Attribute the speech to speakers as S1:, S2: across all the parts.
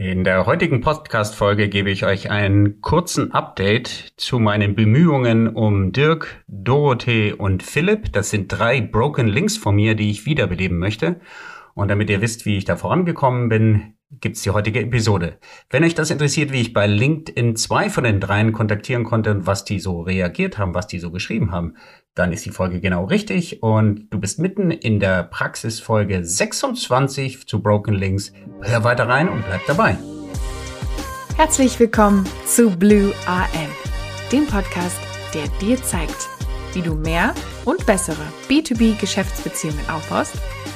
S1: In der heutigen Podcast-Folge gebe ich euch einen kurzen Update zu meinen Bemühungen um Dirk, Dorothee und Philipp. Das sind drei Broken Links von mir, die ich wiederbeleben möchte. Und damit ihr wisst, wie ich da vorangekommen bin, gibt's die heutige Episode. Wenn euch das interessiert, wie ich bei LinkedIn zwei von den dreien kontaktieren konnte und was die so reagiert haben, was die so geschrieben haben, dann ist die Folge genau richtig und du bist mitten in der Praxisfolge 26 zu Broken Links. Hör weiter rein und bleib dabei.
S2: Herzlich willkommen zu Blue AM, dem Podcast, der dir zeigt, wie du mehr und bessere B2B-Geschäftsbeziehungen aufbaust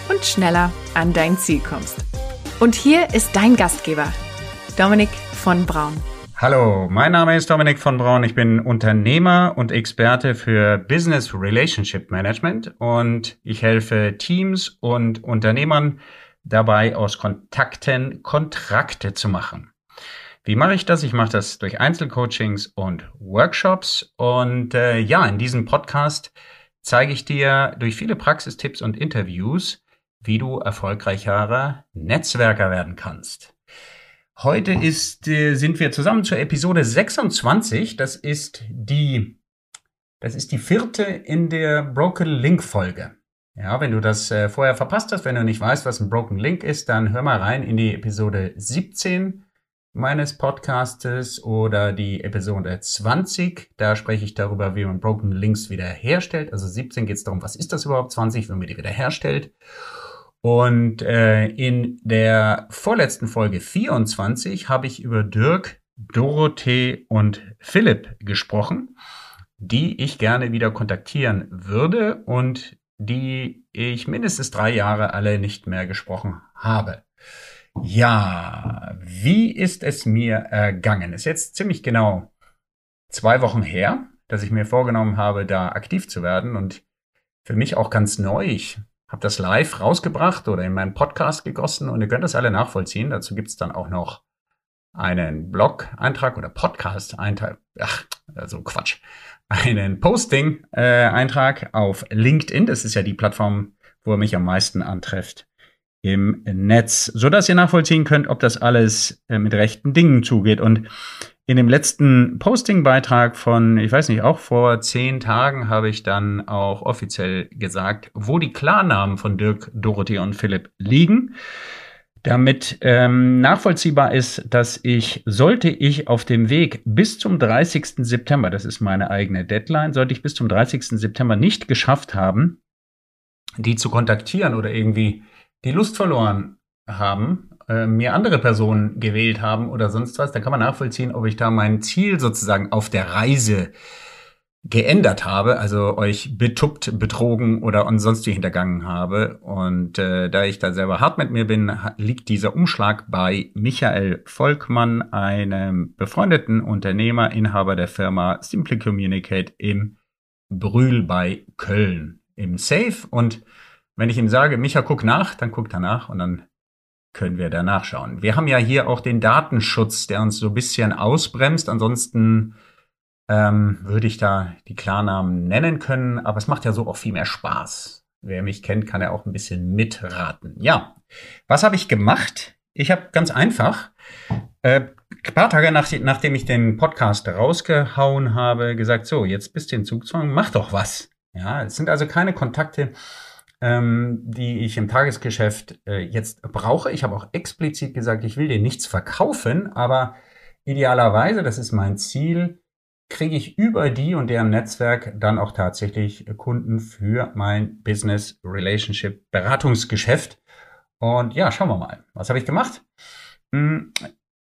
S2: und schneller an dein Ziel kommst. Und hier ist dein Gastgeber, Dominik von Braun.
S1: Hallo, mein Name ist Dominik von Braun. Ich bin Unternehmer und Experte für Business Relationship Management und ich helfe Teams und Unternehmern dabei, aus Kontakten Kontrakte zu machen. Wie mache ich das? Ich mache das durch Einzelcoachings und Workshops. Und äh, ja, in diesem Podcast zeige ich dir durch viele Praxistipps und Interviews, wie du erfolgreicherer Netzwerker werden kannst. Heute ist, äh, sind wir zusammen zur Episode 26. Das ist die, das ist die vierte in der Broken Link Folge. Ja, wenn du das äh, vorher verpasst hast, wenn du nicht weißt, was ein Broken Link ist, dann hör mal rein in die Episode 17 meines Podcastes oder die Episode 20. Da spreche ich darüber, wie man Broken Links wiederherstellt. Also 17 geht es darum, was ist das überhaupt? 20, wie man die wiederherstellt. Und äh, in der vorletzten Folge 24 habe ich über Dirk, Dorothee und Philipp gesprochen, die ich gerne wieder kontaktieren würde und die ich mindestens drei Jahre alle nicht mehr gesprochen habe. Ja, wie ist es mir ergangen? Ist jetzt ziemlich genau zwei Wochen her, dass ich mir vorgenommen habe, da aktiv zu werden und für mich auch ganz neu. Ich habe das live rausgebracht oder in meinen Podcast gegossen und ihr könnt das alle nachvollziehen. Dazu gibt's dann auch noch einen Blog-Eintrag oder Podcast-Eintrag, ach, also Quatsch, einen Posting-Eintrag auf LinkedIn. Das ist ja die Plattform, wo ihr mich am meisten antrefft im Netz, so dass ihr nachvollziehen könnt, ob das alles äh, mit rechten Dingen zugeht. Und in dem letzten Posting-Beitrag von, ich weiß nicht, auch vor zehn Tagen habe ich dann auch offiziell gesagt, wo die Klarnamen von Dirk, Dorothee und Philipp liegen. Damit ähm, nachvollziehbar ist, dass ich, sollte ich auf dem Weg bis zum 30. September, das ist meine eigene Deadline, sollte ich bis zum 30. September nicht geschafft haben, die zu kontaktieren oder irgendwie die Lust verloren haben, äh, mir andere Personen gewählt haben oder sonst was, dann kann man nachvollziehen, ob ich da mein Ziel sozusagen auf der Reise geändert habe, also euch betuppt, betrogen oder ansonsten hintergangen habe. Und äh, da ich da selber hart mit mir bin, liegt dieser Umschlag bei Michael Volkmann, einem befreundeten Unternehmer, Inhaber der Firma Simply Communicate im Brühl bei Köln im Safe. Und wenn ich ihm sage, Micha, guck nach, dann guckt er nach und dann können wir da nachschauen. Wir haben ja hier auch den Datenschutz, der uns so ein bisschen ausbremst. Ansonsten ähm, würde ich da die Klarnamen nennen können, aber es macht ja so auch viel mehr Spaß. Wer mich kennt, kann ja auch ein bisschen mitraten. Ja, was habe ich gemacht? Ich habe ganz einfach äh, paar Tage nach, nachdem ich den Podcast rausgehauen habe, gesagt, so, jetzt bist du in Zugzwang, mach doch was. Ja, es sind also keine Kontakte, ähm, die ich im Tagesgeschäft äh, jetzt brauche. Ich habe auch explizit gesagt, ich will dir nichts verkaufen, aber idealerweise, das ist mein Ziel, kriege ich über die und deren Netzwerk dann auch tatsächlich Kunden für mein Business Relationship Beratungsgeschäft. Und ja, schauen wir mal. Was habe ich gemacht? Hm,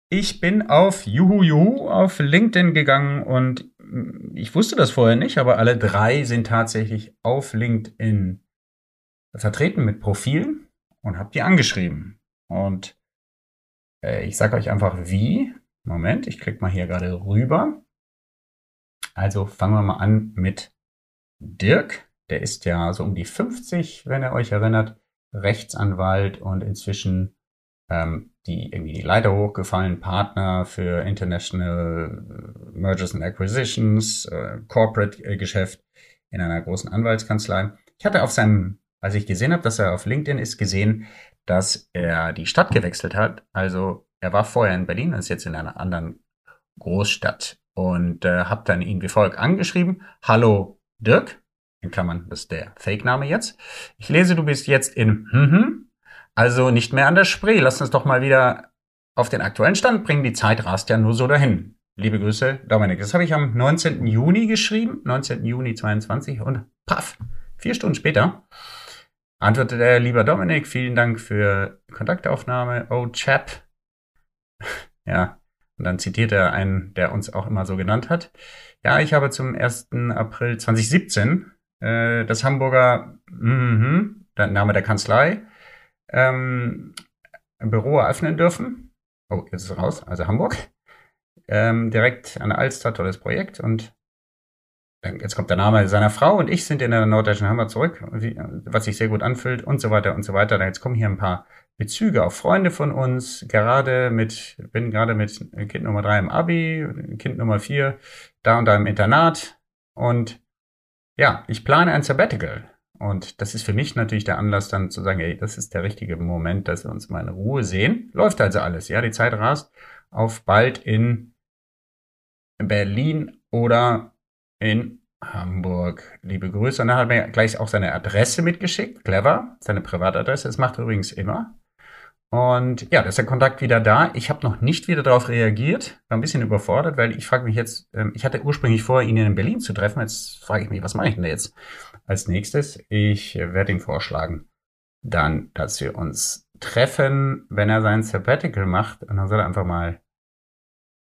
S1: ich bin auf Juhu Juhu auf LinkedIn gegangen und hm, ich wusste das vorher nicht, aber alle drei sind tatsächlich auf LinkedIn vertreten mit Profil und habe die angeschrieben. Und äh, ich sage euch einfach wie. Moment, ich klicke mal hier gerade rüber. Also fangen wir mal an mit Dirk. Der ist ja so um die 50, wenn ihr euch erinnert. Rechtsanwalt und inzwischen ähm, die irgendwie die Leiter hochgefallen, Partner für International Mergers and Acquisitions, äh, Corporate Geschäft in einer großen Anwaltskanzlei. Ich hatte auf seinem als ich gesehen habe, dass er auf LinkedIn ist, gesehen, dass er die Stadt gewechselt hat. Also er war vorher in Berlin, ist jetzt in einer anderen Großstadt und äh, habe dann ihn wie folgt angeschrieben. Hallo Dirk, in Klammern, das ist der Fake-Name jetzt. Ich lese, du bist jetzt in mhm, also nicht mehr an der Spree. Lass uns doch mal wieder auf den aktuellen Stand bringen. Die Zeit rast ja nur so dahin. Liebe Grüße, Dominik. Das habe ich am 19. Juni geschrieben, 19. Juni 22 und paff, vier Stunden später antwortet er, lieber Dominik, vielen Dank für Kontaktaufnahme. Oh, Chap. ja, und dann zitiert er einen, der uns auch immer so genannt hat. Ja, ich habe zum 1. April 2017 äh, das Hamburger, mhm, der Name der Kanzlei, ähm, Büro eröffnen dürfen. Oh, jetzt ist es raus, also Hamburg. Ähm, direkt an der Alster, tolles Projekt. Und jetzt kommt der Name seiner Frau und ich sind in der norddeutschen Hammer zurück, was sich sehr gut anfühlt und so weiter und so weiter. Jetzt kommen hier ein paar Bezüge auf Freunde von uns, gerade mit, bin gerade mit Kind Nummer drei im Abi, Kind Nummer vier da und da im Internat und ja, ich plane ein Sabbatical. Und das ist für mich natürlich der Anlass dann zu sagen, ey, das ist der richtige Moment, dass wir uns mal in Ruhe sehen. Läuft also alles, ja, die Zeit rast auf bald in Berlin oder in Hamburg. Liebe Grüße. Und dann hat er mir gleich auch seine Adresse mitgeschickt. Clever. Seine Privatadresse. Das macht er übrigens immer. Und ja, da ist der Kontakt wieder da. Ich habe noch nicht wieder darauf reagiert. War ein bisschen überfordert, weil ich frage mich jetzt, ähm, ich hatte ursprünglich vor, ihn in Berlin zu treffen. Jetzt frage ich mich, was mache ich denn jetzt als nächstes? Ich werde ihm vorschlagen, dann, dass wir uns treffen, wenn er sein Sabbatical macht. Und dann soll er einfach mal,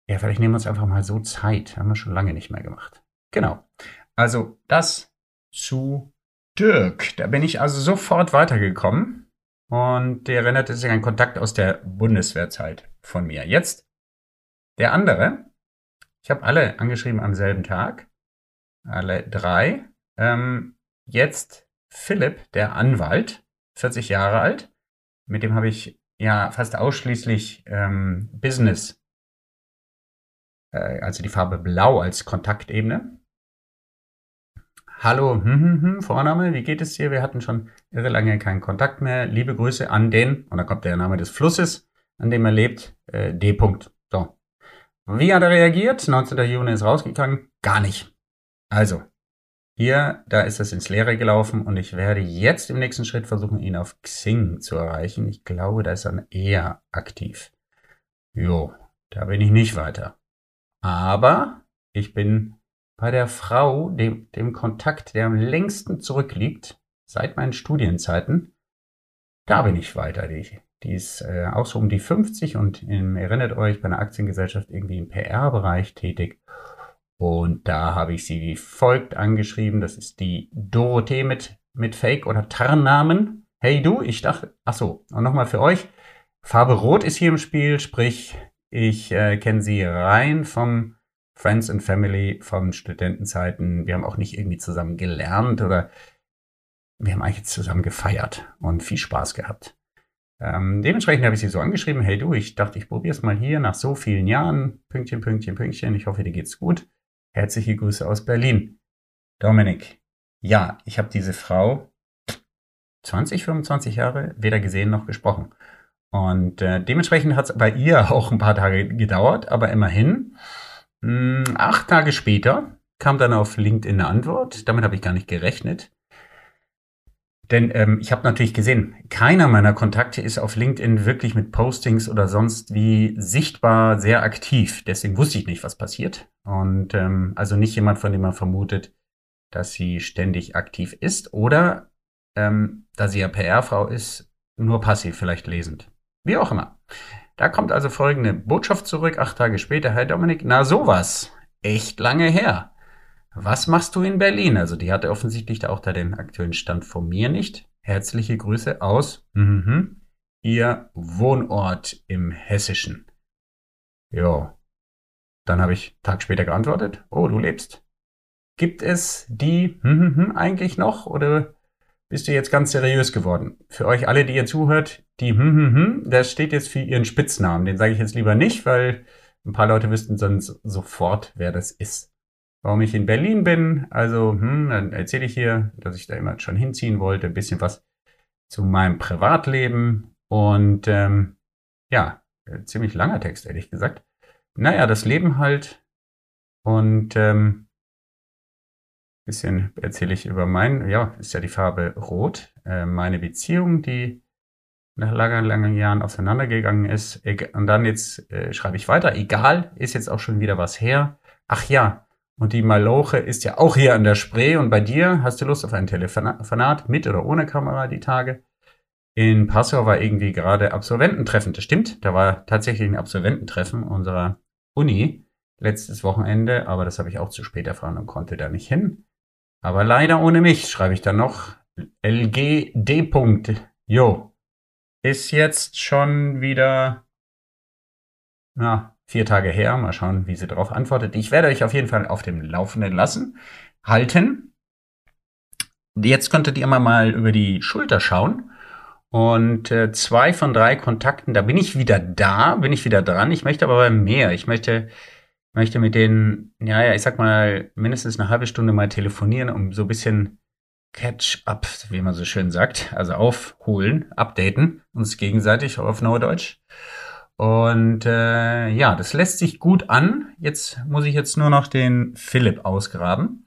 S1: ja, vielleicht nehmen wir uns einfach mal so Zeit. Haben wir schon lange nicht mehr gemacht. Genau. Also das zu Dirk. Da bin ich also sofort weitergekommen und der erinnerte sich an Kontakt aus der Bundeswehrzeit von mir. Jetzt der andere. Ich habe alle angeschrieben am selben Tag. Alle drei. Ähm, jetzt Philipp, der Anwalt, 40 Jahre alt. Mit dem habe ich ja fast ausschließlich ähm, Business, äh, also die Farbe Blau als Kontaktebene. Hallo, hm, hm, hm, Vorname, wie geht es dir? Wir hatten schon irre lange keinen Kontakt mehr. Liebe Grüße an den, und da kommt der Name des Flusses, an dem er lebt, äh, D. -Punkt. So. Wie hat er reagiert? 19. Juni ist rausgegangen. Gar nicht. Also, hier, da ist es ins Leere gelaufen und ich werde jetzt im nächsten Schritt versuchen, ihn auf Xing zu erreichen. Ich glaube, da ist er eher aktiv. Jo, da bin ich nicht weiter. Aber ich bin bei der Frau, dem, dem Kontakt, der am längsten zurückliegt, seit meinen Studienzeiten, da bin ich weiter. Die, die ist äh, auch so um die 50 und im, erinnert euch, bei einer Aktiengesellschaft irgendwie im PR-Bereich tätig. Und da habe ich sie wie folgt angeschrieben. Das ist die Dorothee mit, mit Fake- oder Tarnnamen. Hey du, ich dachte, ach so, und nochmal für euch. Farbe Rot ist hier im Spiel, sprich, ich äh, kenne sie rein vom Friends and Family von Studentenzeiten. Wir haben auch nicht irgendwie zusammen gelernt oder wir haben eigentlich zusammen gefeiert und viel Spaß gehabt. Ähm, dementsprechend habe ich sie so angeschrieben, hey du, ich dachte, ich probiere es mal hier nach so vielen Jahren. Pünktchen, Pünktchen, Pünktchen. Ich hoffe, dir geht's gut. Herzliche Grüße aus Berlin. Dominik. Ja, ich habe diese Frau 20, 25 Jahre weder gesehen noch gesprochen. Und äh, dementsprechend hat es bei ihr auch ein paar Tage gedauert, aber immerhin acht Tage später kam dann auf LinkedIn eine Antwort. Damit habe ich gar nicht gerechnet. Denn ähm, ich habe natürlich gesehen, keiner meiner Kontakte ist auf LinkedIn wirklich mit Postings oder sonst wie sichtbar sehr aktiv. Deswegen wusste ich nicht, was passiert. Und ähm, also nicht jemand, von dem man vermutet, dass sie ständig aktiv ist oder ähm, da sie ja PR-Frau ist, nur passiv vielleicht lesend. Wie auch immer. Da kommt also folgende Botschaft zurück, acht Tage später. Herr Dominik, na sowas. Echt lange her. Was machst du in Berlin? Also die hatte offensichtlich da auch da den aktuellen Stand von mir nicht. Herzliche Grüße aus mhm, ihr Wohnort im Hessischen. Jo. Dann habe ich Tag später geantwortet. Oh, du lebst. Gibt es die mhm, eigentlich noch oder bist du jetzt ganz seriös geworden. Für euch alle, die ihr zuhört, die hm, hm, hm, das steht jetzt für ihren Spitznamen. Den sage ich jetzt lieber nicht, weil ein paar Leute wüssten sonst sofort, wer das ist. Warum ich in Berlin bin, also hm, dann erzähle ich hier, dass ich da immer schon hinziehen wollte, ein bisschen was zu meinem Privatleben und ähm, ja, ziemlich langer Text, ehrlich gesagt. Naja, das Leben halt. Und ähm, bisschen erzähle ich über mein, ja, ist ja die Farbe Rot. Äh, meine Beziehung, die nach langen, langen Jahren auseinandergegangen ist. Und dann jetzt äh, schreibe ich weiter. Egal, ist jetzt auch schon wieder was her. Ach ja, und die Maloche ist ja auch hier an der Spree. Und bei dir hast du Lust auf ein Telefonat mit oder ohne Kamera die Tage? In Passau war irgendwie gerade Absolvententreffen. Das stimmt. Da war tatsächlich ein Absolvententreffen unserer Uni letztes Wochenende. Aber das habe ich auch zu spät erfahren und konnte da nicht hin. Aber leider ohne mich, schreibe ich dann noch. LGD. Jo. Ist jetzt schon wieder, na, vier Tage her. Mal schauen, wie sie darauf antwortet. Ich werde euch auf jeden Fall auf dem Laufenden lassen, halten. Jetzt könntet ihr mal über die Schulter schauen. Und äh, zwei von drei Kontakten, da bin ich wieder da, bin ich wieder dran. Ich möchte aber mehr. Ich möchte, möchte mit denen, ja, ja, ich sag mal, mindestens eine halbe Stunde mal telefonieren, um so ein bisschen Catch-up, wie man so schön sagt, also aufholen, updaten, uns gegenseitig auf Neudeutsch. Und äh, ja, das lässt sich gut an. Jetzt muss ich jetzt nur noch den Philipp ausgraben.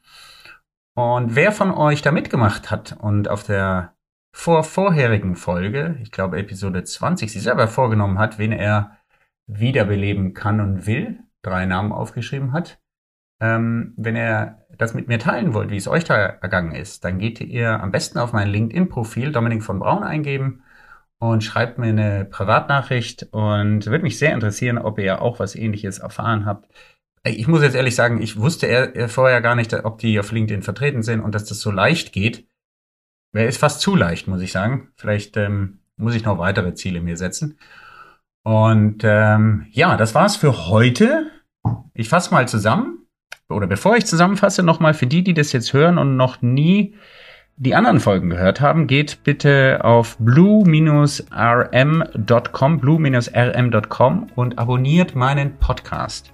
S1: Und wer von euch da mitgemacht hat und auf der vor vorherigen Folge, ich glaube Episode 20, sich selber vorgenommen hat, wen er wiederbeleben kann und will, drei Namen aufgeschrieben hat, ähm, wenn er das mit mir teilen wollt, wie es euch da ergangen ist, dann geht ihr am besten auf mein LinkedIn-Profil Dominik von Braun eingeben und schreibt mir eine Privatnachricht und würde mich sehr interessieren, ob ihr auch was ähnliches erfahren habt. Ich muss jetzt ehrlich sagen, ich wusste er, vorher gar nicht, ob die auf LinkedIn vertreten sind und dass das so leicht geht. Ist fast zu leicht, muss ich sagen. Vielleicht ähm, muss ich noch weitere Ziele mir setzen. Und ähm, ja, das war's für heute. Ich fasse mal zusammen oder bevor ich zusammenfasse, nochmal für die, die das jetzt hören und noch nie die anderen Folgen gehört haben, geht bitte auf blue-rm.com, blue-rm.com und abonniert meinen Podcast.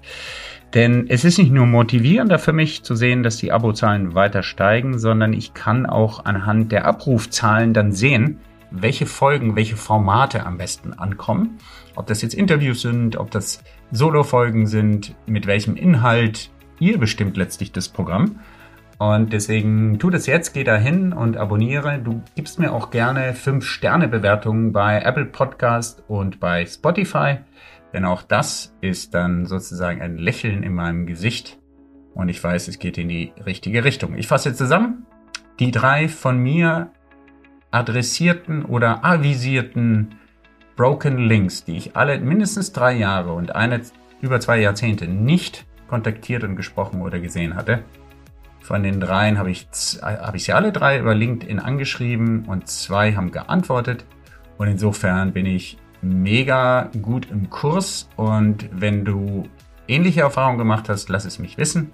S1: Denn es ist nicht nur motivierender für mich zu sehen, dass die Abozahlen weiter steigen, sondern ich kann auch anhand der Abrufzahlen dann sehen, welche Folgen, welche Formate am besten ankommen. Ob das jetzt Interviews sind, ob das Solo-Folgen sind, mit welchem Inhalt, Ihr bestimmt letztlich das Programm. Und deswegen tu das jetzt, geh da hin und abonniere. Du gibst mir auch gerne 5-Sterne-Bewertungen bei Apple Podcast und bei Spotify. Denn auch das ist dann sozusagen ein Lächeln in meinem Gesicht. Und ich weiß, es geht in die richtige Richtung. Ich fasse zusammen. Die drei von mir adressierten oder avisierten Broken Links, die ich alle mindestens drei Jahre und eine über zwei Jahrzehnte nicht kontaktiert und gesprochen oder gesehen hatte. Von den dreien habe ich, habe ich sie alle drei über LinkedIn angeschrieben und zwei haben geantwortet. Und insofern bin ich mega gut im Kurs. Und wenn du ähnliche Erfahrungen gemacht hast, lass es mich wissen.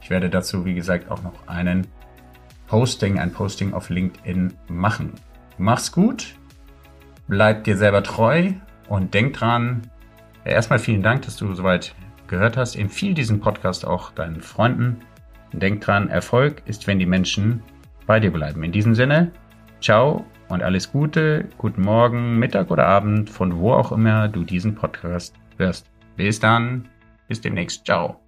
S1: Ich werde dazu, wie gesagt, auch noch einen Posting, ein Posting auf LinkedIn machen. Mach's gut, bleib dir selber treu und denk dran. Erstmal vielen Dank, dass du soweit gehört hast, empfiehl diesen Podcast auch deinen Freunden. Denk dran, Erfolg ist, wenn die Menschen bei dir bleiben. In diesem Sinne, ciao und alles Gute, guten Morgen, Mittag oder Abend, von wo auch immer du diesen Podcast hörst. Bis dann, bis demnächst, ciao.